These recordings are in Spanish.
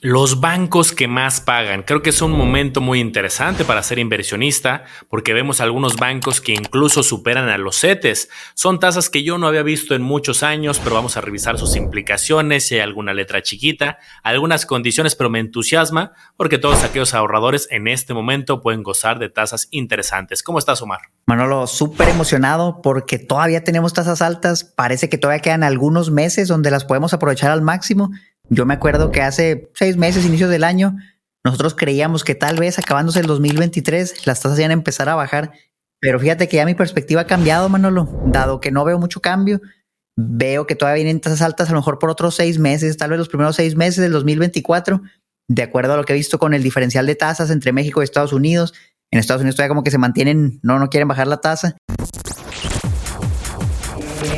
Los bancos que más pagan. Creo que es un momento muy interesante para ser inversionista porque vemos algunos bancos que incluso superan a los CETES. Son tasas que yo no había visto en muchos años, pero vamos a revisar sus implicaciones, si hay alguna letra chiquita, algunas condiciones, pero me entusiasma porque todos aquellos ahorradores en este momento pueden gozar de tasas interesantes. ¿Cómo estás, Omar? Manolo, súper emocionado porque todavía tenemos tasas altas. Parece que todavía quedan algunos meses donde las podemos aprovechar al máximo. Yo me acuerdo que hace seis meses, inicios del año, nosotros creíamos que tal vez acabándose el 2023 las tasas iban a empezar a bajar, pero fíjate que ya mi perspectiva ha cambiado, Manolo, dado que no veo mucho cambio. Veo que todavía vienen tasas altas, a lo mejor por otros seis meses, tal vez los primeros seis meses del 2024, de acuerdo a lo que he visto con el diferencial de tasas entre México y Estados Unidos. En Estados Unidos todavía como que se mantienen, no, no quieren bajar la tasa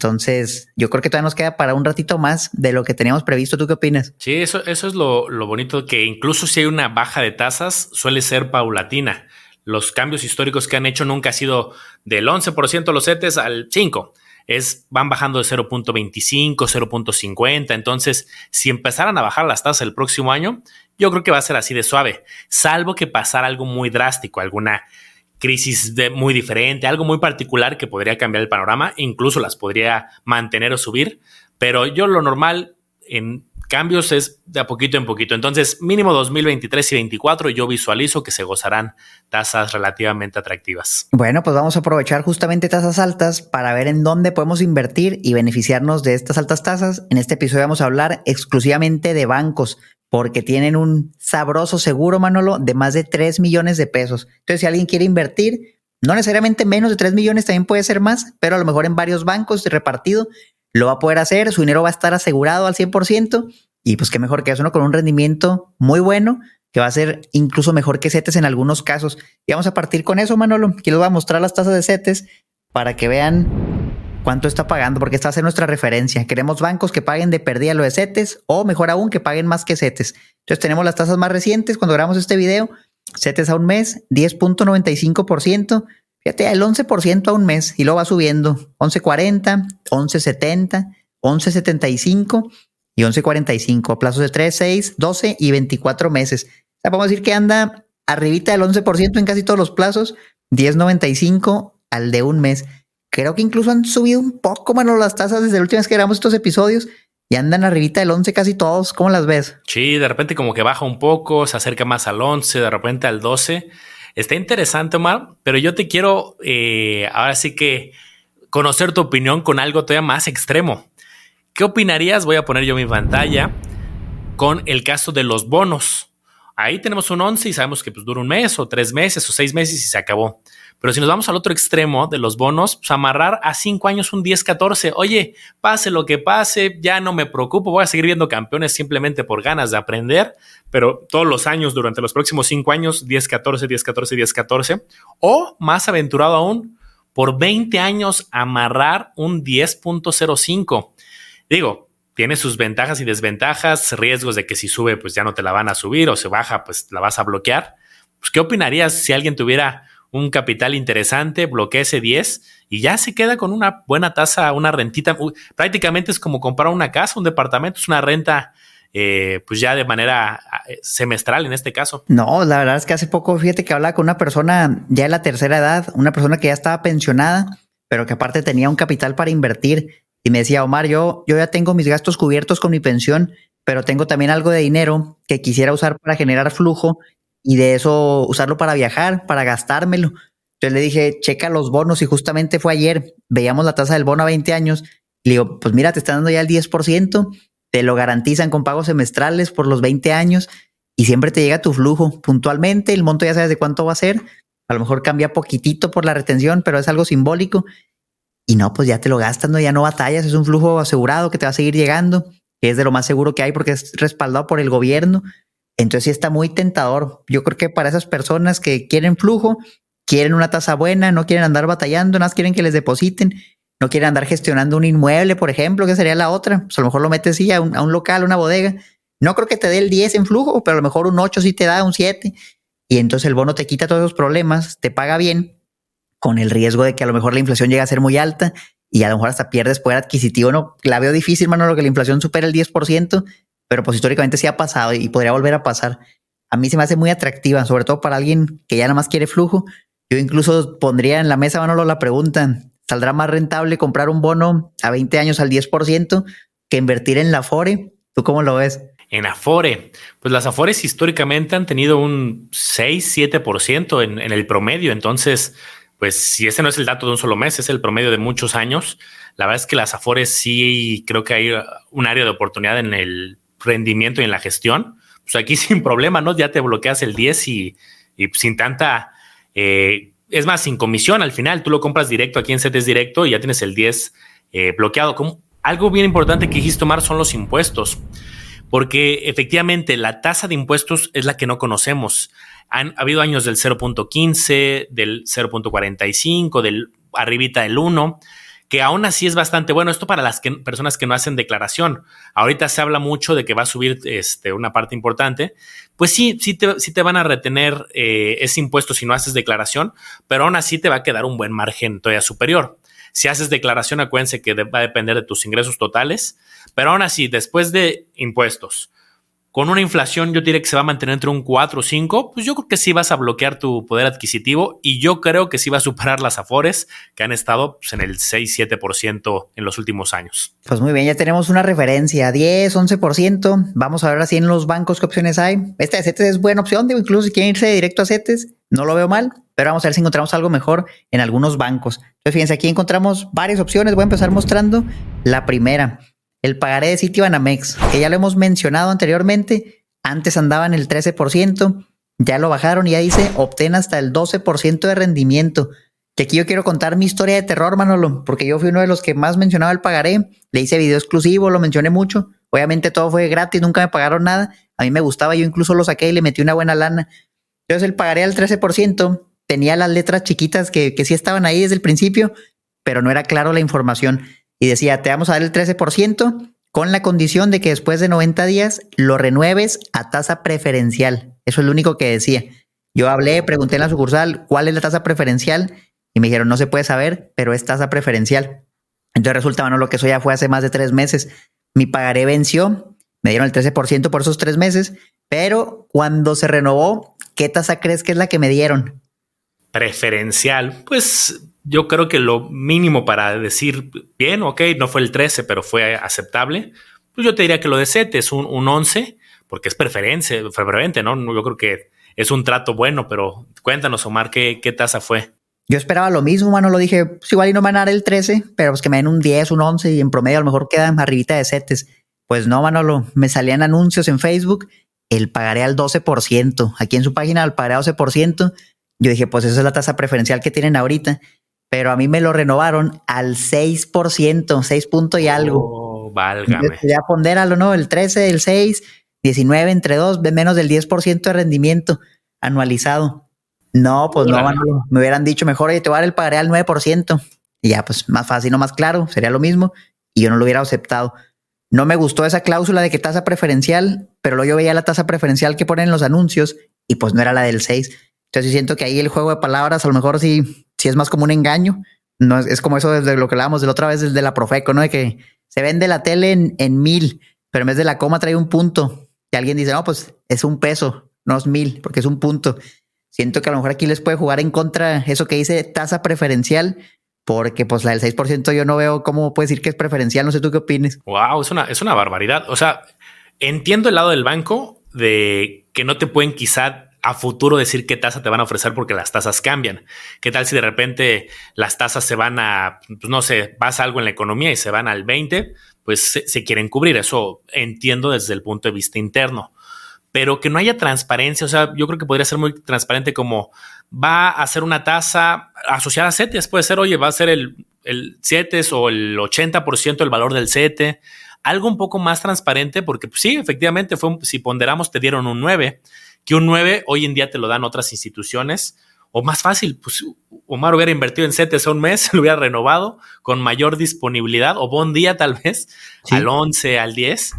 Entonces, yo creo que todavía nos queda para un ratito más de lo que teníamos previsto. ¿Tú qué opinas? Sí, eso, eso es lo, bonito, que incluso si hay una baja de tasas, suele ser paulatina. Los cambios históricos que han hecho nunca ha sido del 11% los CETES al 5%. Es, van bajando de 0.25, 0.50. Entonces, si empezaran a bajar las tasas el próximo año, yo creo que va a ser así de suave, salvo que pasara algo muy drástico, alguna crisis de, muy diferente, algo muy particular que podría cambiar el panorama, incluso las podría mantener o subir, pero yo lo normal en cambios es de a poquito en poquito. Entonces, mínimo 2023 y 2024 yo visualizo que se gozarán tasas relativamente atractivas. Bueno, pues vamos a aprovechar justamente tasas altas para ver en dónde podemos invertir y beneficiarnos de estas altas tasas. En este episodio vamos a hablar exclusivamente de bancos, porque tienen un sabroso seguro, Manolo, de más de 3 millones de pesos. Entonces, si alguien quiere invertir, no necesariamente menos de 3 millones, también puede ser más, pero a lo mejor en varios bancos repartido, lo va a poder hacer, su dinero va a estar asegurado al 100% y pues qué mejor que eso, ¿no? Con un rendimiento muy bueno que va a ser incluso mejor que CETES en algunos casos. Y vamos a partir con eso, Manolo. Aquí les voy a mostrar las tasas de CETES para que vean cuánto está pagando, porque esta ser nuestra referencia. Queremos bancos que paguen de pérdida lo de CETES o mejor aún que paguen más que CETES. Entonces tenemos las tasas más recientes cuando grabamos este video. CETES a un mes, 10.95%. Fíjate, el 11% a un mes y luego va subiendo. 11.40, 11.70, 11.75 y 11.45 a plazos de 3, 6, 12 y 24 meses. O sea, podemos decir que anda arribita del 11% en casi todos los plazos, 10.95 al de un mes. Creo que incluso han subido un poco, mano, las tasas desde la última vez que grabamos estos episodios y andan arribita del 11 casi todos. ¿Cómo las ves? Sí, de repente como que baja un poco, se acerca más al 11, de repente al 12. Está interesante, Omar, pero yo te quiero eh, ahora sí que conocer tu opinión con algo todavía más extremo. ¿Qué opinarías? Voy a poner yo mi pantalla con el caso de los bonos. Ahí tenemos un 11 y sabemos que pues, dura un mes o tres meses o seis meses y se acabó. Pero si nos vamos al otro extremo de los bonos, pues amarrar a cinco años un 10-14. Oye, pase lo que pase, ya no me preocupo, voy a seguir viendo campeones simplemente por ganas de aprender, pero todos los años durante los próximos cinco años, 10-14, 10-14, 10-14. O más aventurado aún, por 20 años amarrar un 10.05. Digo, tiene sus ventajas y desventajas, riesgos de que si sube, pues ya no te la van a subir o se baja, pues la vas a bloquear. Pues, ¿qué opinarías si alguien tuviera un capital interesante, bloquea ese 10 y ya se queda con una buena tasa, una rentita. Prácticamente es como comprar una casa, un departamento, es una renta. Eh, pues ya de manera eh, semestral en este caso. No, la verdad es que hace poco, fíjate que hablaba con una persona ya de la tercera edad, una persona que ya estaba pensionada, pero que aparte tenía un capital para invertir y me decía, Omar, yo, yo ya tengo mis gastos cubiertos con mi pensión, pero tengo también algo de dinero que quisiera usar para generar flujo y de eso usarlo para viajar, para gastármelo. Entonces le dije, checa los bonos y justamente fue ayer, veíamos la tasa del bono a 20 años. Le digo, pues mira, te están dando ya el 10%, te lo garantizan con pagos semestrales por los 20 años y siempre te llega tu flujo puntualmente, el monto ya sabes de cuánto va a ser, a lo mejor cambia poquitito por la retención, pero es algo simbólico. Y no, pues ya te lo gastas, ya no batallas, es un flujo asegurado que te va a seguir llegando. que es de lo más seguro que hay porque es respaldado por el gobierno. Entonces sí está muy tentador. Yo creo que para esas personas que quieren flujo, quieren una tasa buena, no quieren andar batallando, nada más quieren que les depositen, no quieren andar gestionando un inmueble, por ejemplo, que sería la otra. Pues a lo mejor lo metes sí a un, a un local, una bodega. No creo que te dé el 10 en flujo, pero a lo mejor un 8 sí te da, un 7. Y entonces el bono te quita todos esos problemas, te paga bien, con el riesgo de que a lo mejor la inflación llegue a ser muy alta y a lo mejor hasta pierdes poder adquisitivo. No, la veo difícil, mano, lo que la inflación supera el 10%, pero pues históricamente sí ha pasado y podría volver a pasar. A mí se me hace muy atractiva, sobre todo para alguien que ya nada más quiere flujo. Yo incluso pondría en la mesa, Manolo, la pregunta, ¿saldrá más rentable comprar un bono a 20 años al 10% que invertir en la Afore? ¿Tú cómo lo ves? En Afore, pues las Afores históricamente han tenido un 6-7% en, en el promedio, entonces pues si ese no es el dato de un solo mes, es el promedio de muchos años. La verdad es que las Afores sí creo que hay un área de oportunidad en el rendimiento y en la gestión. Pues aquí sin problema, ¿no? Ya te bloqueas el 10 y, sin tanta... Eh, es más, sin comisión al final, tú lo compras directo aquí en CETES Directo y ya tienes el 10 eh, bloqueado. Como, algo bien importante que dijiste, tomar son los impuestos porque efectivamente la tasa de impuestos es la que no conocemos. Han habido años del 0.15, del 0.45, del arribita del 1, que aún así es bastante bueno. Esto para las personas que no hacen declaración. Ahorita se habla mucho de que va a subir este, una parte importante. Pues sí, sí te, te van a retener eh, ese impuesto si no haces declaración, pero aún así te va a quedar un buen margen todavía superior. Si haces declaración, acuérdense que va a depender de tus ingresos totales pero aún así, después de impuestos, con una inflación yo diría que se va a mantener entre un 4 o 5, pues yo creo que sí vas a bloquear tu poder adquisitivo y yo creo que sí va a superar las Afores que han estado pues, en el 6-7% en los últimos años. Pues muy bien, ya tenemos una referencia, 10, 11%. Vamos a ver así en los bancos qué opciones hay. Esta de CETES es buena opción, digo, incluso si quieren irse directo a CETES, no lo veo mal, pero vamos a ver si encontramos algo mejor en algunos bancos. Entonces fíjense, aquí encontramos varias opciones, voy a empezar mostrando la primera el pagaré de sitio Anamex, que ya lo hemos mencionado anteriormente, antes andaba en el 13%, ya lo bajaron y ya dice, obtén hasta el 12% de rendimiento. Que aquí yo quiero contar mi historia de terror, Manolo, porque yo fui uno de los que más mencionaba el pagaré, le hice video exclusivo, lo mencioné mucho, obviamente todo fue gratis, nunca me pagaron nada, a mí me gustaba, yo incluso lo saqué y le metí una buena lana. Entonces el pagaré al 13% tenía las letras chiquitas que, que sí estaban ahí desde el principio, pero no era claro la información y decía, te vamos a dar el 13% con la condición de que después de 90 días lo renueves a tasa preferencial. Eso es lo único que decía. Yo hablé, pregunté en la sucursal cuál es la tasa preferencial y me dijeron, no se puede saber, pero es tasa preferencial. Entonces resulta, bueno, lo que eso ya fue hace más de tres meses. Mi pagaré venció, me dieron el 13% por esos tres meses, pero cuando se renovó, ¿qué tasa crees que es la que me dieron? Preferencial, pues yo creo que lo mínimo para decir, bien, ok, no fue el 13, pero fue aceptable, pues yo te diría que lo de SET es un, un 11, porque es preferencia, preferente, ¿no? Yo creo que es un trato bueno, pero cuéntanos, Omar, ¿qué, qué tasa fue? Yo esperaba lo mismo, mano, lo dije, pues igual y no me van a dar el 13, pero pues que me den un 10, un 11 y en promedio a lo mejor quedan arribita de setes. Pues no, Manolo, me salían anuncios en Facebook, el pagaré al 12%, aquí en su página al pagaré al 12%, yo dije, pues esa es la tasa preferencial que tienen ahorita pero a mí me lo renovaron al 6%, 6 puntos y algo. Oh, válgame. Ya pondéralo, ¿no? El 13, el 6, 19 entre 2, menos del 10% de rendimiento anualizado. No, pues no, me hubieran dicho mejor, oye, te voy a dar el pagaré al 9%. Y ya, pues más fácil, no más claro, sería lo mismo. Y yo no lo hubiera aceptado. No me gustó esa cláusula de que tasa preferencial, pero luego yo veía la tasa preferencial que ponen en los anuncios y pues no era la del 6. Entonces siento que ahí el juego de palabras a lo mejor sí si es más como un engaño. No es, como eso desde lo que hablábamos de la otra vez, desde la Profeco, ¿no? De que se vende la tele en, mil, pero en vez de la coma trae un punto. Y alguien dice, no, pues es un peso, no es mil, porque es un punto. Siento que a lo mejor aquí les puede jugar en contra eso que dice tasa preferencial, porque pues la del 6% yo no veo cómo puede decir que es preferencial. No sé tú qué opines. Wow, es una, es una barbaridad. O sea, entiendo el lado del banco de que no te pueden quizá a futuro decir qué tasa te van a ofrecer porque las tasas cambian. ¿Qué tal si de repente las tasas se van a, pues no sé, pasa algo en la economía y se van al 20? Pues se, quieren cubrir. Eso entiendo desde el punto de vista interno. Pero que no haya transparencia, o sea, yo creo que podría ser muy transparente como va a ser una tasa asociada a CETES. Puede ser, oye, va a ser el, el CETES o el 80% del valor del CETE algo un poco más transparente, porque pues, sí, efectivamente, fue si ponderamos, te dieron un 9, que un 9 hoy en día te lo dan otras instituciones. O más fácil, pues Omar hubiera invertido en CETES un mes, lo hubiera renovado con mayor disponibilidad, o buen día tal vez, al 11, al 10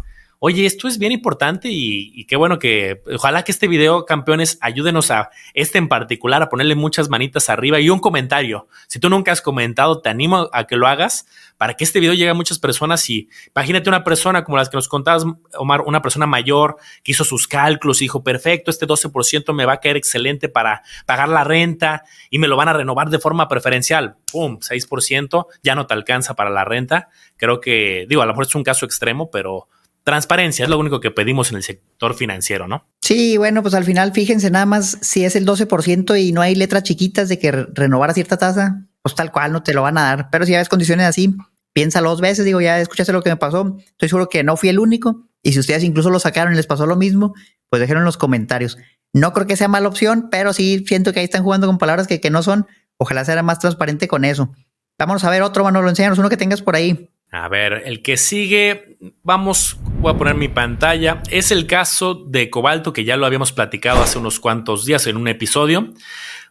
Oye, esto es bien importante y, qué bueno que ojalá que este video, campeones, ayúdenos a este en particular a ponerle muchas manitas arriba y un comentario. Si tú nunca has comentado, te animo a que lo hagas para que este video llegue a muchas personas y imagínate una persona como las que nos contabas, Omar, una persona mayor que hizo sus cálculos y dijo, perfecto, este 12% me va a caer excelente para pagar la renta y me lo van a renovar de forma preferencial. ¡Pum! 6%, ya no te alcanza para la renta. Creo que, digo, a lo mejor es un caso extremo, pero transparencia es lo único que pedimos en el sector financiero, ¿no? Sí, bueno, pues al final fíjense nada más si es el 12% y no hay letras chiquitas de que renovar a cierta tasa, pues tal cual no te lo van a dar. Pero si ya ves condiciones así, piénsalo dos veces, digo, ya escuchaste lo que me pasó, estoy seguro que no fui el único. Y si ustedes incluso lo sacaron y les pasó lo mismo, pues déjenlo en los comentarios. No creo que sea mala opción, pero sí siento que ahí están jugando con palabras que, que no son. Ojalá sea más transparente con eso. Vamos a ver otro, Manolo, enséñanos uno que tengas por ahí. A ver, el que sigue, vamos, voy a poner mi pantalla, es el caso de Cobalto, que ya lo habíamos platicado hace unos cuantos días en un episodio,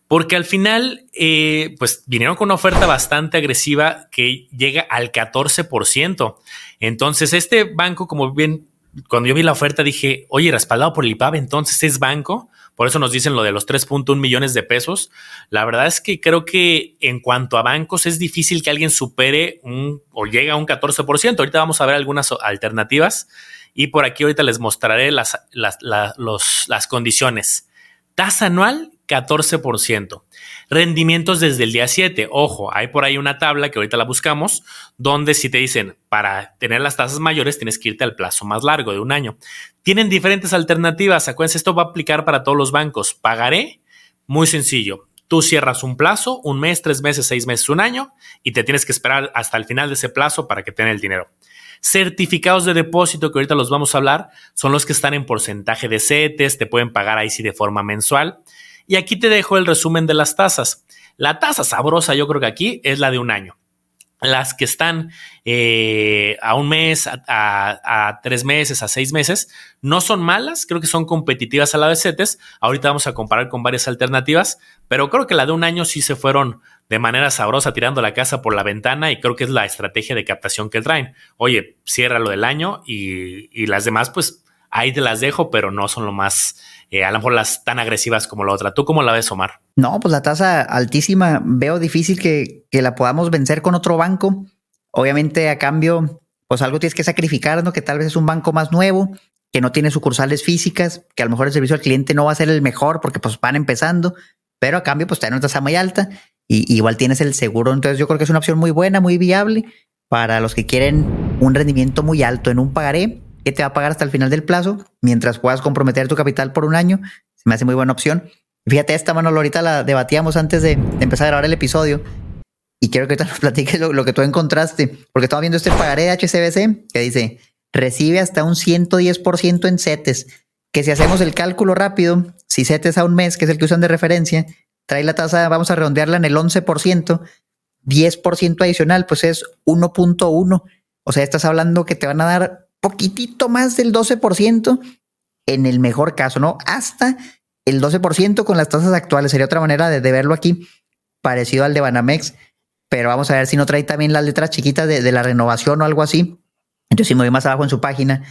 porque al final, eh, pues vinieron con una oferta bastante agresiva que llega al 14%. Entonces, este banco, como bien, cuando yo vi la oferta dije, oye, respaldado por el IPAB, entonces es banco. Por eso nos dicen lo de los 3.1 millones de pesos. La verdad es que creo que en cuanto a bancos es difícil que alguien supere un o llegue a un 14%. Ahorita vamos a ver algunas alternativas y por aquí ahorita les mostraré las, las, las condiciones. Tasa anual 14%. Rendimientos desde el día 7. Ojo, hay por ahí una tabla que ahorita la buscamos, donde si te dicen para tener las tasas mayores tienes que irte al plazo más largo de un año. Tienen diferentes alternativas. Acuérdense, esto va a aplicar para todos los bancos. Pagaré, muy sencillo. Tú cierras un plazo, un mes, tres meses, seis meses, un año, y te tienes que esperar hasta el final de ese plazo para que tenga el dinero. Certificados de depósito, que ahorita los vamos a hablar, son los que están en porcentaje de CETES, te pueden pagar ahí sí de forma mensual. Y aquí te dejo el resumen de las tasas. La tasa sabrosa, yo creo que aquí es la de un año. Las que están eh, a un mes, a, tres meses, a seis meses, no son malas, creo que son competitivas a la de CETES. Ahorita vamos a comparar con varias alternativas, pero creo que la de un año sí se fueron de manera sabrosa tirando la casa por la ventana y creo que es la estrategia de captación que traen. Oye, cierra lo del año y, y las demás, pues ahí te las dejo, pero no son lo más eh, a lo mejor las tan agresivas como la otra. ¿Tú cómo la ves, Omar? No, pues la tasa altísima, veo difícil que, la podamos vencer con otro banco. Obviamente a cambio, pues algo tienes que sacrificar, ¿no? Que tal vez es un banco más nuevo, que no tiene sucursales físicas, que a lo mejor el servicio al cliente no va a ser el mejor porque pues van empezando, pero a cambio pues tiene una tasa muy alta y igual tienes el seguro. Entonces yo creo que es una opción muy buena, muy viable para los que quieren un rendimiento muy alto en un pagaré que te va a pagar hasta el final del plazo, mientras puedas comprometer tu capital por un año. Se me hace muy buena opción. Fíjate, esta mano, ahorita la debatíamos antes de, empezar a grabar el episodio. Y quiero que nos platiques lo, que tú encontraste, porque estaba viendo este pagaré de HCBC que dice, recibe hasta un 110% en CETES, que si hacemos el cálculo rápido, si CETES a un mes, que es el que usan de referencia, trae la tasa, vamos a redondearla en el 11%, 10% adicional, pues es 1.1. O sea, estás hablando que te van a dar poquitito más del 12% en el mejor caso, ¿no? Hasta el 12% con las tasas actuales. Sería otra manera de, verlo aquí, parecido al de Banamex. Pero vamos a ver si no trae también las letras chiquitas de, la renovación o algo así. Entonces, si me voy más abajo en su página,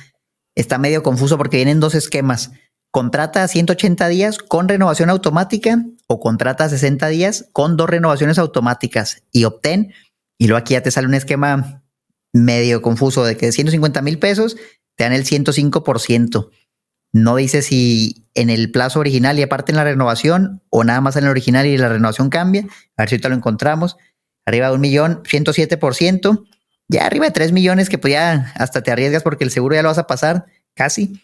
está medio confuso porque vienen dos esquemas. Contrata a 180 días con renovación automática o contrata a 60 días con dos renovaciones automáticas y obtén. Y luego aquí ya te sale un esquema medio confuso de que de 150 mil pesos te dan el 105%. No dice si en el plazo original y aparte en la renovación o nada más en el original y la renovación cambia. A ver si ahorita lo encontramos. Arriba de un millón, 107%. Ya arriba de 3 millones que pues ya hasta te arriesgas porque el seguro ya lo vas a pasar casi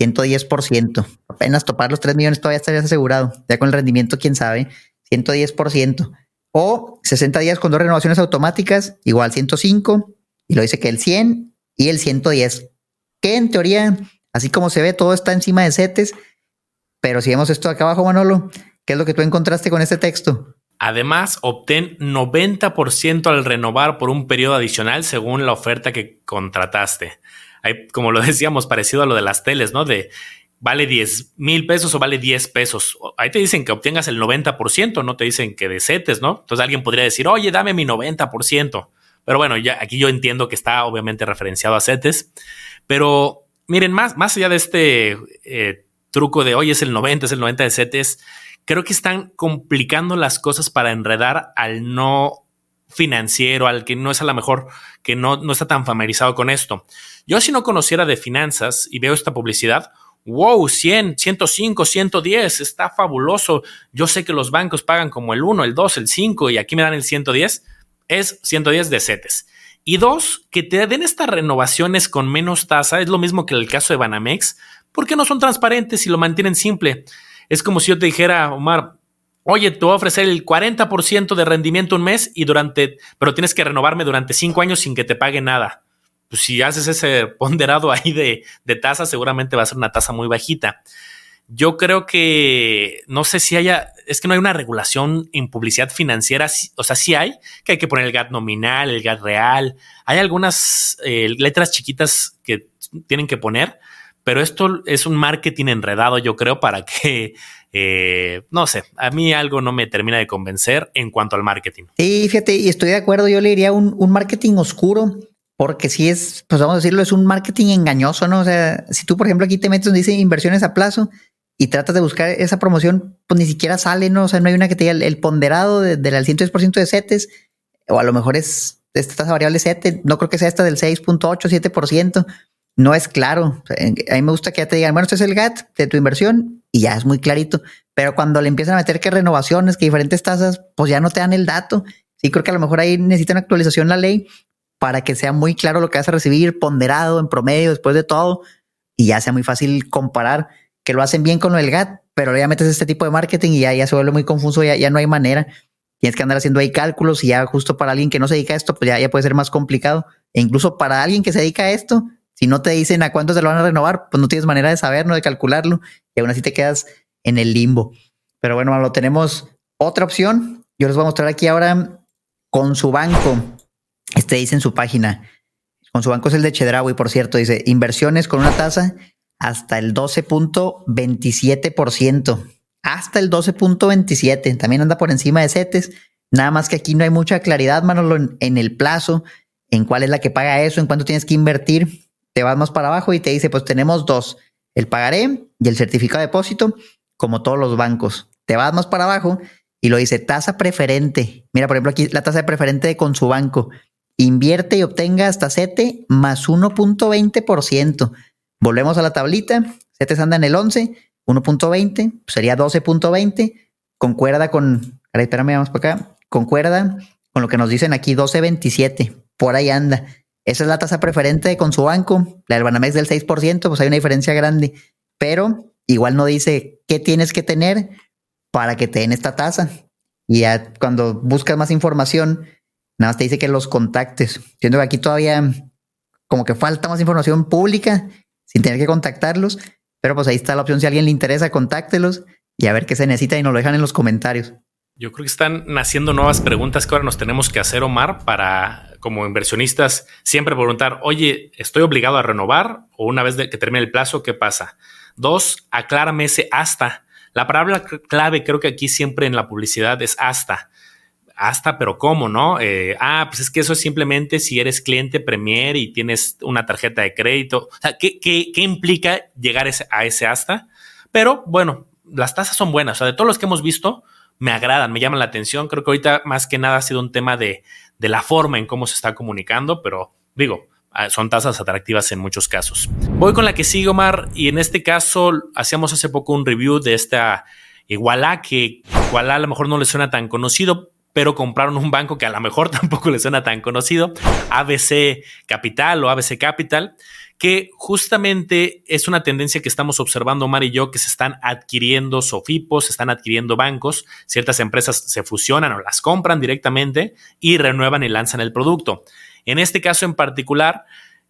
110%. Apenas topar los 3 millones todavía estarías asegurado. Ya con el rendimiento, quién sabe, 110%. O 60 días con dos renovaciones automáticas, igual 105 y lo dice que el 100 y el 110, que en teoría, así como se ve, todo está encima de CETES, pero si vemos esto acá abajo, Manolo, ¿qué es lo que tú encontraste con este texto? Además, obtén 90% al renovar por un periodo adicional según la oferta que contrataste. hay, como lo decíamos, parecido a lo de las teles, ¿no? De vale 10 mil pesos o vale 10 pesos. Ahí te dicen que obtengas el 90%, no te dicen que de CETES, ¿no? Entonces alguien podría decir, oye, dame mi 90%. Pero bueno, ya aquí yo entiendo que está obviamente referenciado a CETES. Pero miren, más, más allá de este eh, truco de, oye, es el 90, es el 90 de CETES, creo que están complicando las cosas para enredar al no financiero, al que no es a lo mejor, que no, no está tan familiarizado con esto. Yo si no conociera de finanzas y veo esta publicidad, wow, 100, 105, 110, está fabuloso. Yo sé que los bancos pagan como el 1, el 2, el 5 y aquí me dan el 110. Es 110 de CETES. Y dos, que te den estas renovaciones con menos tasa. Es lo mismo que el caso de Banamex, porque no son transparentes y lo mantienen simple. Es como si yo te dijera, Omar, oye, te voy a ofrecer el 40% de rendimiento un mes y durante, pero tienes que renovarme durante cinco años sin que te pague nada. Pues, si haces ese ponderado ahí de, de tasa, seguramente va a ser una tasa muy bajita. Yo creo que no sé si haya, es que no hay una regulación en publicidad financiera, o sea, sí hay, que hay que poner el GAT nominal, el GAT real, hay algunas eh, letras chiquitas que tienen que poner, pero esto es un marketing enredado, yo creo, para que, eh, no sé, a mí algo no me termina de convencer en cuanto al marketing. Sí, fíjate, y estoy de acuerdo, yo le diría un, un marketing oscuro porque si es, pues vamos a decirlo, es un marketing engañoso, ¿no? O sea, si tú, por ejemplo, aquí te metes donde dice inversiones a plazo y tratas de buscar esa promoción, pues ni siquiera sale, ¿no? O sea, no hay una que te diga el, ponderado del de, 110% de CETES, o a lo mejor es esta tasa variable CETES, no creo que sea esta del 6.8, 7%, no es claro. a mí me gusta que ya te digan, bueno, este es el GAT de tu inversión y ya es muy clarito, pero cuando le empiezan a meter que renovaciones, que diferentes tasas, pues ya no te dan el dato. Sí, creo que a lo mejor ahí necesita una actualización la ley para que sea muy claro lo que vas a recibir, ponderado en promedio después de todo, y ya sea muy fácil comparar, que lo hacen bien con lo del GAT, pero ya metes este tipo de marketing y ya, se vuelve muy confuso, ya, ya no hay manera. Tienes que andar haciendo ahí cálculos y ya justo para alguien que no se dedica a esto, pues ya, ya puede ser más complicado. E incluso para alguien que se dedica a esto, si no te dicen a cuánto se lo van a renovar, pues no tienes manera de saber, no de calcularlo, y aún así te quedas en el limbo. Pero bueno, lo tenemos otra opción. Yo les voy a mostrar aquí ahora con su banco. Este dice en su página, con su banco es el de Chedraui, por cierto, dice inversiones con una tasa hasta el 12.27%. Hasta el 12.27. También anda por encima de CETES. Nada más que aquí no hay mucha claridad, Manolo, en, el plazo, en cuál es la que paga eso, en cuánto tienes que invertir. Te vas más para abajo y te dice, pues tenemos dos, el pagaré y el certificado de depósito, como todos los bancos. Te vas más para abajo y lo dice tasa preferente. Mira, por ejemplo, aquí la tasa de preferente con su banco Invierte y obtenga hasta CETE más 1.20%. Volvemos a la tablita. CETES anda en el 11, 1.20, pues sería 12.20. Concuerda con, espérame, vamos por acá. Concuerda con lo que nos dicen aquí, 12.27. Por ahí anda. Esa es la tasa preferente con su banco. La del Banamex del 6%, pues hay una diferencia grande. Pero igual no dice qué tienes que tener para que te den esta tasa. Y ya cuando buscas más información, Nada más te dice que los contactes. Siendo que aquí todavía como que falta más información pública sin tener que contactarlos. Pero pues ahí está la opción. Si a alguien le interesa, contáctelos y a ver qué se necesita y nos lo dejan en los comentarios. Yo creo que están naciendo nuevas preguntas que ahora nos tenemos que hacer, Omar, para como inversionistas siempre preguntar, oye, ¿estoy obligado a renovar? O una vez que termine el plazo, ¿qué pasa? Dos, aclárame ese hasta. La palabra clave creo que aquí siempre en la publicidad es hasta hasta, pero ¿cómo, no? Eh, ah, pues es que eso es simplemente si eres cliente Premier y tienes una tarjeta de crédito. O sea, ¿qué, implica llegar a ese hasta? Pero bueno, las tasas son buenas. O sea, de todos los que hemos visto, me agradan, me llaman la atención. Creo que ahorita más que nada ha sido un tema de, de la forma en cómo se está comunicando, pero digo, ah, son tasas atractivas en muchos casos. Voy con la que sigue, Omar, y en este caso hacíamos hace poco un review de esta Igualá, que Igualá a lo mejor no le suena tan conocido, pero compraron un banco que a lo mejor tampoco les suena tan conocido, ABC Capital o ABC Capital, que justamente es una tendencia que estamos observando Omar y yo, que se están adquiriendo sofipos, se están adquiriendo bancos, ciertas empresas se fusionan o las compran directamente y renuevan y lanzan el producto. En este caso en particular,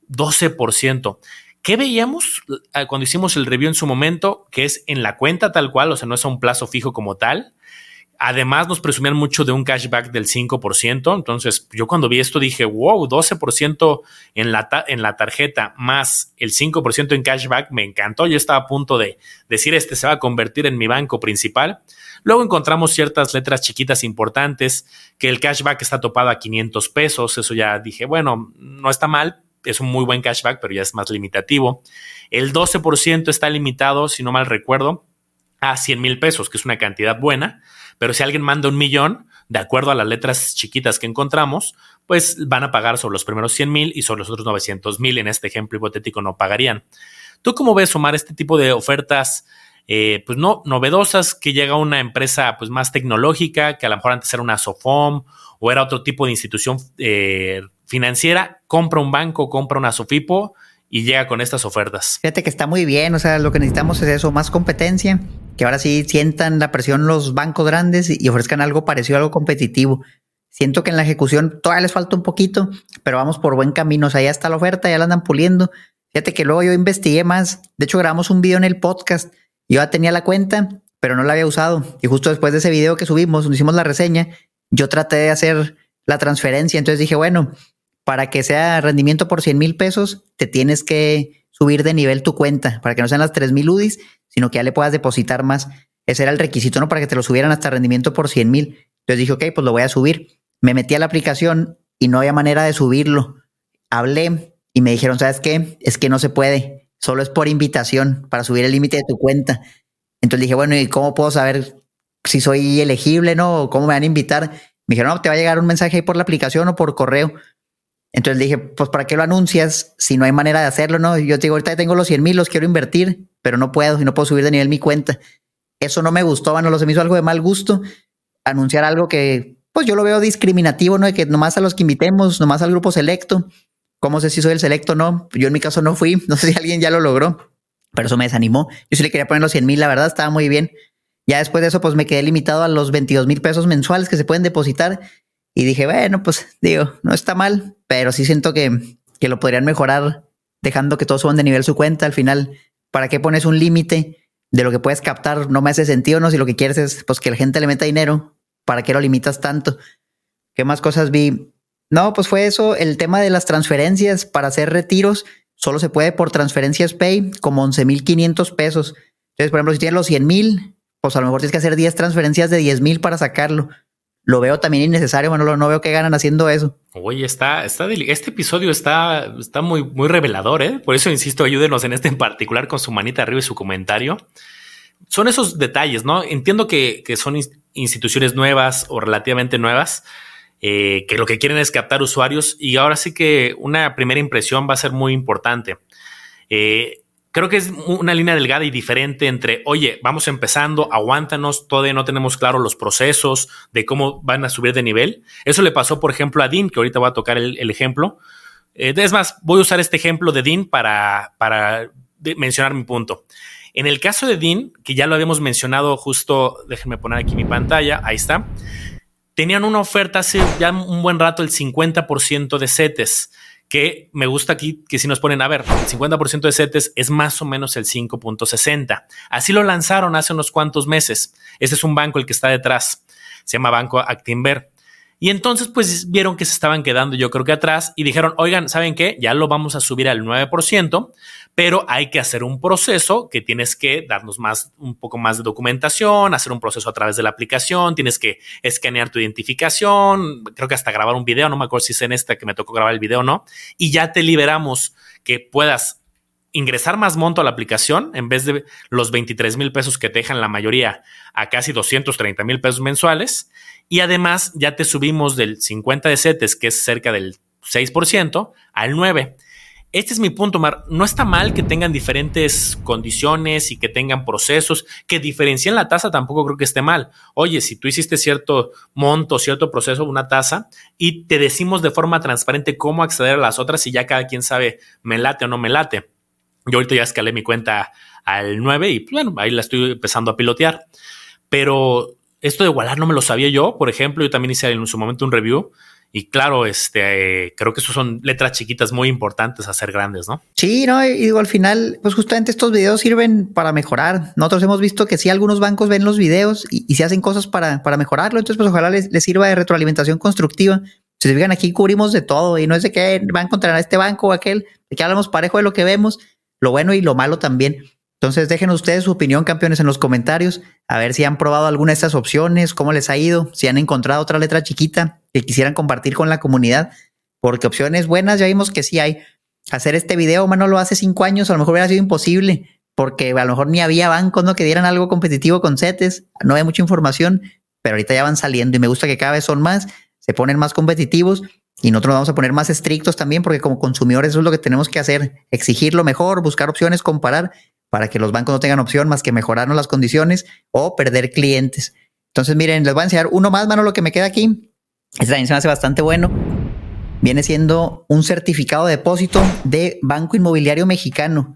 12%. ¿Qué veíamos eh, cuando hicimos el review en su momento? Que es en la cuenta tal cual, o sea, no es a un plazo fijo como tal, Además, nos presumían mucho de un cashback del 5%. Entonces, yo cuando vi esto dije, wow, 12% en la, en la tarjeta más el 5% en cashback, me encantó. Yo estaba a punto de decir, este se va a convertir en mi banco principal. Luego encontramos ciertas letras chiquitas importantes, que el cashback está topado a 500 pesos. Eso ya dije, bueno, no está mal, es un muy buen cashback, pero ya es más limitativo. El 12% está limitado, si no mal recuerdo, a 100 mil pesos, que es una cantidad buena. Pero si alguien manda un millón, de acuerdo a las letras chiquitas que encontramos, pues van a pagar sobre los primeros 100 mil y sobre los otros 900 mil. En este ejemplo hipotético no pagarían. ¿Tú cómo ves, Omar, este tipo de ofertas? Eh, pues no, novedosas, que llega una empresa pues más tecnológica, que a lo mejor antes era una SOFOM o era otro tipo de institución eh, financiera, compra un banco, compra una SOFIPO y llega con estas ofertas. Fíjate que está muy bien, o sea, lo que necesitamos es eso, más competencia, que ahora sí sientan la presión los bancos grandes y ofrezcan algo parecido, algo competitivo. Siento que en la ejecución todavía les falta un poquito, pero vamos por buen camino, o sea, ya está la oferta, ya la andan puliendo. Fíjate que luego yo investigué más, de hecho grabamos un video en el podcast, yo ya tenía la cuenta, pero no la había usado. Y justo después de ese video que subimos, hicimos la reseña, yo traté de hacer la transferencia, entonces dije, bueno, para que sea rendimiento por 100 mil pesos, te tienes que subir de nivel tu cuenta para que no sean las 3 mil UDIs, sino que ya le puedas depositar más. Ese era el requisito, ¿no? Para que te lo subieran hasta rendimiento por 100 mil. Entonces dije, ok, pues lo voy a subir. Me metí a la aplicación y no había manera de subirlo. Hablé y me dijeron, ¿sabes qué? Es que no se puede. Solo es por invitación para subir el límite de tu cuenta. Entonces dije, bueno, ¿y cómo puedo saber si soy elegible, no? ¿O ¿Cómo me van a invitar? Me dijeron, no, te va a llegar un mensaje ahí por la aplicación o por correo. Entonces dije, pues ¿para qué lo anuncias si no hay manera de hacerlo? No, yo te digo, ahorita tengo los 100 mil, los quiero invertir, pero no puedo y no puedo subir de nivel mi cuenta. Eso no me gustó, bueno, lo se me hizo algo de mal gusto. Anunciar algo que, pues yo lo veo discriminativo, ¿no? De que nomás a los que invitemos, nomás al grupo selecto. ¿Cómo sé si soy el selecto o no? Yo en mi caso no fui, no sé si alguien ya lo logró, pero eso me desanimó. Yo sí le quería poner los 100 mil, la verdad estaba muy bien. Ya después de eso, pues me quedé limitado a los 22 mil pesos mensuales que se pueden depositar y dije, bueno, pues digo, no está mal, pero sí siento que, que lo podrían mejorar dejando que todos suban de nivel su cuenta. Al final, ¿para qué pones un límite de lo que puedes captar? No me hace sentido, ¿no? Si lo que quieres es pues que la gente le meta dinero, ¿para qué lo limitas tanto? ¿Qué más cosas vi? No, pues fue eso, el tema de las transferencias para hacer retiros. Solo se puede por transferencias Pay, como 11.500 pesos. Entonces, por ejemplo, si tienes los 100 mil, pues a lo mejor tienes que hacer 10 transferencias de 10 mil para sacarlo lo veo también innecesario, bueno, no veo que ganan haciendo eso. Oye, está, está, este episodio está, está muy, muy revelador, ¿eh? Por eso insisto, ayúdenos en este en particular con su manita arriba y su comentario. Son esos detalles, ¿no? Entiendo que, que son instituciones nuevas o relativamente nuevas, eh, que lo que quieren es captar usuarios y ahora sí que una primera impresión va a ser muy importante. Eh, creo que es una línea delgada y diferente entre, oye, vamos empezando, aguántanos, todavía no tenemos claro los procesos de cómo van a subir de nivel. Eso le pasó, por ejemplo, a Dean, que ahorita voy a tocar el, ejemplo. Eh, es más, voy a usar este ejemplo de Dean para, para mencionar mi punto. En el caso de Dean, que ya lo habíamos mencionado justo, déjenme poner aquí mi pantalla, ahí está, tenían una oferta hace ya un buen rato, el 50% de CETES que me gusta aquí que si nos ponen, a ver, el 50% de CETES es más o menos el 5.60. Así lo lanzaron hace unos cuantos meses. Este es un banco el que está detrás. Se llama Banco Actinver. Y entonces, pues vieron que se estaban quedando, yo creo que atrás, y dijeron, oigan, ¿saben qué? Ya lo vamos a subir al 9%, pero hay que hacer un proceso que tienes que darnos más, un poco más de documentación, hacer un proceso a través de la aplicación, tienes que escanear tu identificación, creo que hasta grabar un video, no me acuerdo si es en esta que me tocó grabar el video o no, y ya te liberamos que puedas ingresar más monto a la aplicación en vez de los 23 mil pesos que te dejan la mayoría a casi 230 mil pesos mensuales. Y además ya te subimos del 50 de CETES, que es cerca del 6%, al 9%. Este es mi punto, Mar. No está mal que tengan diferentes condiciones y que tengan procesos, que diferencien la tasa tampoco creo que esté mal. Oye, si tú hiciste cierto monto, cierto proceso, una tasa, y te decimos de forma transparente cómo acceder a las otras y ya cada quien sabe me late o no me late. Yo ahorita ya escalé mi cuenta al 9 y bueno, ahí la estoy empezando a pilotear. Pero esto de igualar no me lo sabía yo. Por ejemplo, yo también hice en su momento un review Y claro, este, creo que eso son letras chiquitas muy importantes a ser grandes, ¿no? Sí, no, y digo, al final, pues justamente estos videos sirven para mejorar. Nosotros hemos visto que sí, algunos bancos ven los videos y, se hacen cosas para, para mejorarlo. Entonces, pues ojalá les, les sirva de retroalimentación constructiva. Si se fijan, aquí cubrimos de todo y no es de que va a encontrar a este banco o aquel, de que hablamos parejo de lo que vemos, lo bueno y lo malo también. Entonces, déjenos ustedes su opinión, campeones, en los comentarios, a ver si han probado alguna de estas opciones, cómo les ha ido, si han encontrado otra letra chiquita que quisieran compartir con la comunidad, porque opciones buenas ya vimos que sí hay. Hacer este video, Manolo, hace cinco años a lo mejor hubiera sido imposible, porque a lo mejor ni había bancos ¿no? que dieran algo competitivo con CETES, no hay mucha información, pero ahorita ya van saliendo y me gusta que cada vez son más, se ponen más competitivos y nosotros vamos a poner más estrictos también, porque como consumidores eso es lo que tenemos que hacer, exigir lo mejor, buscar opciones, comparar para que los bancos no tengan opción más que mejorarnos las condiciones o perder clientes. Entonces, miren, les voy a enseñar uno más, mano, lo que me queda aquí. Este también se me hace bastante bueno. Viene siendo un certificado de depósito de Banco Inmobiliario Mexicano.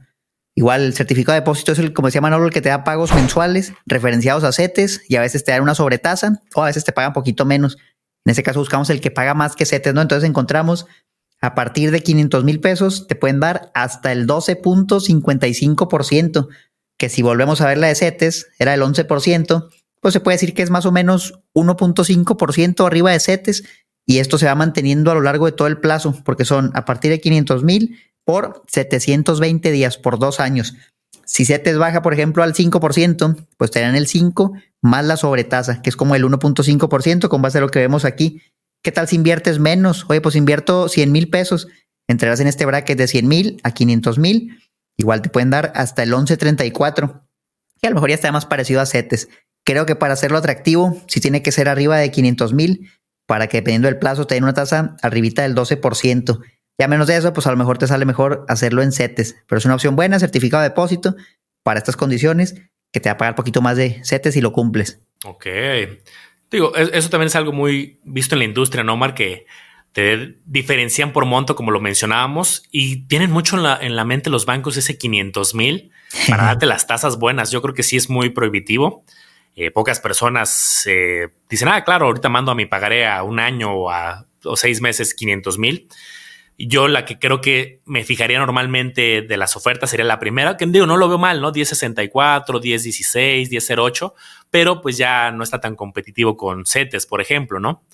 Igual el certificado de depósito es el, como decía Manolo, el que te da pagos mensuales referenciados a CETES y a veces te da una sobretasa o a veces te pagan poquito menos. En este caso buscamos el que paga más que CETES, ¿no? Entonces encontramos a partir de 500 mil pesos te pueden dar hasta el 12.55%, que si volvemos a ver la de CETES era el 11%, pues se puede decir que es más o menos 1.5% arriba de CETES y esto se va manteniendo a lo largo de todo el plazo, porque son a partir de 500 mil por 720 días, por dos años. Si CETES baja, por ejemplo, al 5%, pues te dan el 5 más la sobretasa, que es como el 1.5% con base a lo que vemos aquí. ¿Qué tal si inviertes menos? Oye, pues invierto 100 mil pesos. Entrarás en este bracket de 100 mil a 500 mil. Igual te pueden dar hasta el 11.34, que a lo mejor ya está más parecido a CETES. Creo que para hacerlo atractivo, si tiene que ser arriba de 500 mil, para que dependiendo del plazo te den una tasa arribita del 12%. Ya menos de eso, pues a lo mejor te sale mejor hacerlo en CETES. Pero es una opción buena, certificado de depósito para estas condiciones, que te va a pagar poquito más de CETES y lo cumples. Ok. Digo, eso también es algo muy visto en la industria, ¿no, Omar? Que te diferencian por monto, como lo mencionábamos, y tienen mucho en la, en la mente los bancos ese 500 mil para darte las tasas buenas. Yo creo que sí es muy prohibitivo. Eh, pocas personas eh, dicen, ah, claro, ahorita mando a mi pagaré a un año o a o seis meses 500 mil. Yo la que creo que me fijaría normalmente de las ofertas sería la primera, que digo, no lo veo mal, ¿no? 1064, 1016, 1008, pero pues ya no está tan competitivo con CETES, por ejemplo, ¿no?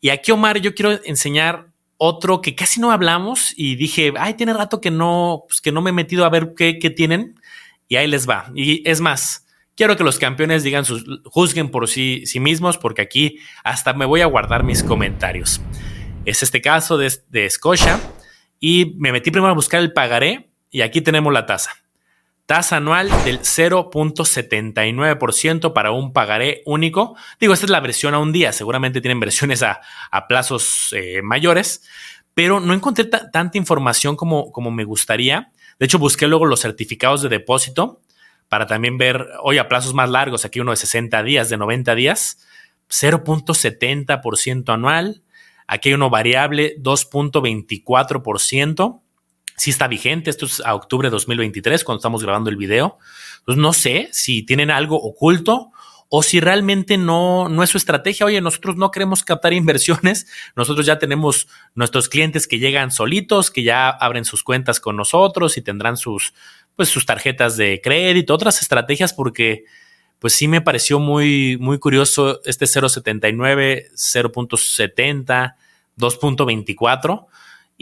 Y aquí, Omar, yo quiero enseñar otro que casi no hablamos y dije, ay, tiene rato que no, pues que no me he metido a ver qué, tienen y ahí les va. Y es más, quiero que los campeones digan sus, juzguen por sí, sí mismos porque aquí hasta me voy a guardar mis comentarios. Es este caso de, de Scotia. Y me metí primero a buscar el pagaré y aquí tenemos la tasa. Tasa anual del 0.79% para un pagaré único. Digo, esta es la versión a un día. Seguramente tienen versiones a, plazos eh, mayores, pero no encontré tanta información como, como me gustaría. De hecho, busqué luego los certificados de depósito para también ver, hoy a plazos más largos, aquí uno de 60 días, de 90 días, 0.70% anual, Aquí hay uno variable 2.24%. Sí está vigente, esto es a octubre de 2023 cuando estamos grabando el video. Entonces no sé si tienen algo oculto o si realmente no, no es su estrategia. Oye, nosotros no queremos captar inversiones, nosotros ya tenemos nuestros clientes que llegan solitos, que ya abren sus cuentas con nosotros y tendrán sus, pues, sus tarjetas de crédito, otras estrategias, porque pues sí me pareció muy, muy curioso este 0.79, 0.70, 2.24.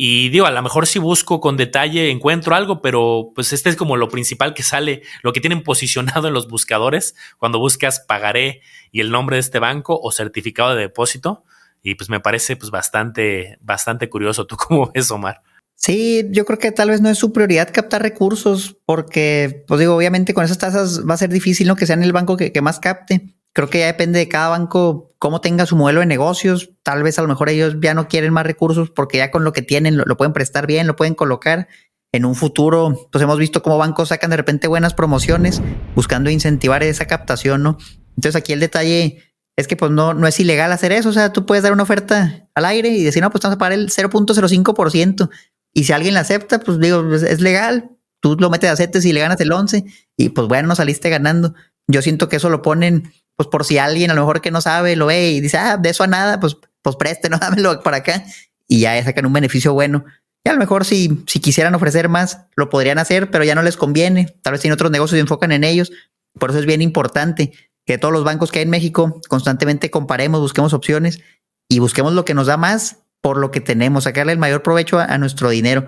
Y digo, a lo mejor si busco con detalle encuentro algo, pero pues este es como lo principal que sale, lo que tienen posicionado en los buscadores cuando buscas pagaré y el nombre de este banco o certificado de depósito. Y pues me parece pues bastante, bastante curioso. ¿Tú cómo ves, Omar? Sí, yo creo que tal vez no es su prioridad captar recursos, porque, pues digo, obviamente con esas tasas va a ser difícil ¿no? que sean el banco que, más capte. Creo que ya depende de cada banco cómo tenga su modelo de negocios. Tal vez a lo mejor ellos ya no quieren más recursos porque ya con lo que tienen lo, pueden prestar bien, lo pueden colocar. En un futuro, pues hemos visto cómo bancos sacan de repente buenas promociones buscando incentivar esa captación, ¿no? Entonces aquí el detalle es que pues no, no es ilegal hacer eso. O sea, tú puedes dar una oferta al aire y decir, no, pues vamos a pagar el 0.05%. Y si alguien la acepta, pues digo, pues, es legal. Tú lo metes a CETES y le ganas el 11 y pues bueno, no saliste ganando. Yo siento que eso lo ponen, pues por si alguien a lo mejor que no sabe lo ve y dice, ah, de eso a nada, pues pues preste, no dámelo para acá y ya sacan un beneficio bueno. Y a lo mejor si, si quisieran ofrecer más, lo podrían hacer, pero ya no les conviene. Tal vez tienen otros negocios y enfocan en ellos. Por eso es bien importante que todos los bancos que hay en México constantemente comparemos, busquemos opciones y busquemos lo que nos da más por lo que tenemos, sacarle el mayor provecho a, nuestro dinero.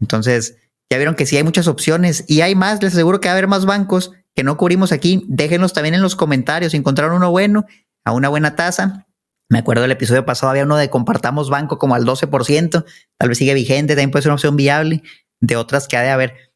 Entonces, ya vieron que sí hay muchas opciones y hay más, les aseguro que va a haber más bancos que no cubrimos aquí. Déjenlos también en los comentarios, si encontraron uno bueno, a una buena tasa. Me acuerdo del episodio pasado, había uno de compartamos banco como al 12%, tal vez sigue vigente, también puede ser una opción viable, de otras que ha de haber.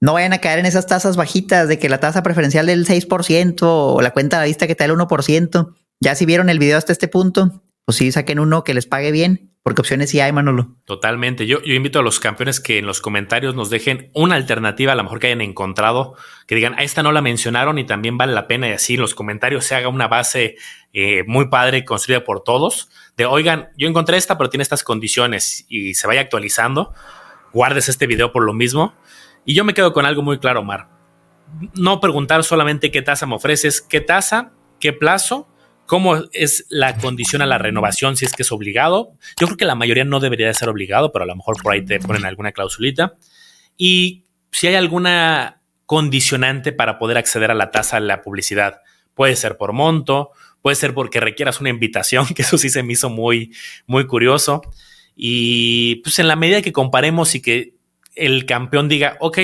No vayan a caer en esas tasas bajitas de que la tasa preferencial del 6% o la cuenta a la vista que te da el 1%. Ya si vieron el video hasta este punto, pues sí saquen uno que les pague bien porque opciones sí hay, Manolo. Totalmente. Yo, yo invito a los campeones que en los comentarios nos dejen una alternativa, a lo mejor que hayan encontrado, que digan, a esta no la mencionaron y también vale la pena y así en los comentarios se haga una base eh, muy padre construida por todos. De, oigan, yo encontré esta, pero tiene estas condiciones y se vaya actualizando. Guardes este video por lo mismo. Y yo me quedo con algo muy claro, Omar. No preguntar solamente qué tasa me ofreces, qué tasa, qué plazo ¿Cómo es la condición a la renovación si es que es obligado? Yo creo que la mayoría no debería de ser obligado, pero a lo mejor por ahí te ponen alguna klausulita. Y si hay alguna condicionante para poder acceder a la tasa de la publicidad, puede ser por monto, puede ser porque requieras una invitación, que eso sí se me hizo muy, muy curioso. Y pues en la medida que comparemos y que el campeón diga, ok,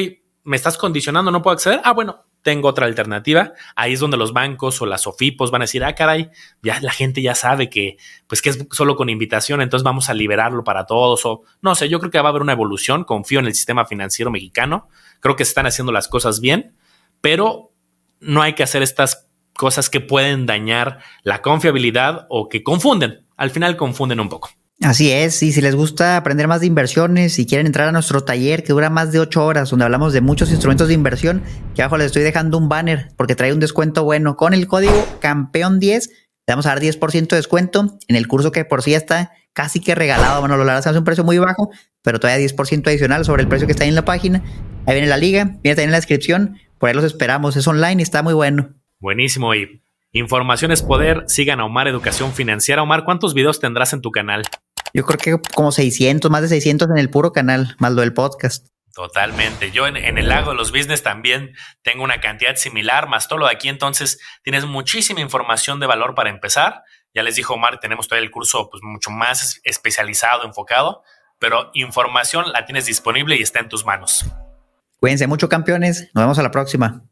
me estás condicionando, no puedo acceder, ah, bueno, tengo otra alternativa. Ahí es donde los bancos o las OFIPOS van a decir, ah, caray, ya la gente ya sabe que, pues que es solo con invitación, entonces vamos a liberarlo para todos. O no sé, yo creo que va a haber una evolución. Confío en el sistema financiero mexicano. Creo que se están haciendo las cosas bien, pero no hay que hacer estas cosas que pueden dañar la confiabilidad o que confunden. Al final confunden un poco. Así es, y si les gusta aprender más de inversiones y quieren entrar a nuestro taller que dura más de ocho horas, donde hablamos de muchos instrumentos de inversión, que abajo les estoy dejando un banner porque trae un descuento bueno. Con el código campeón 10 le vamos a dar 10% de descuento en el curso que por sí está casi que regalado. Bueno, lo largo hace un precio muy bajo, pero todavía 10% adicional sobre el precio que está ahí en la página. Ahí viene la liga, viene también en la descripción. Por ahí los esperamos. Es online y está muy bueno. Buenísimo. Y información es poder. Sigan a Omar Educación Financiera. Omar, ¿cuántos videos tendrás en tu canal? Yo creo que como 600, más de 600 en el puro canal, más lo del podcast. Totalmente. Yo en, el lago de los business también tengo una cantidad similar, más todo lo de aquí. Entonces tienes muchísima información de valor para empezar. Ya les dijo Omar, tenemos todo el curso pues, mucho más especializado, enfocado, pero información la tienes disponible y está en tus manos. Cuídense mucho, campeones. Nos vemos a la próxima.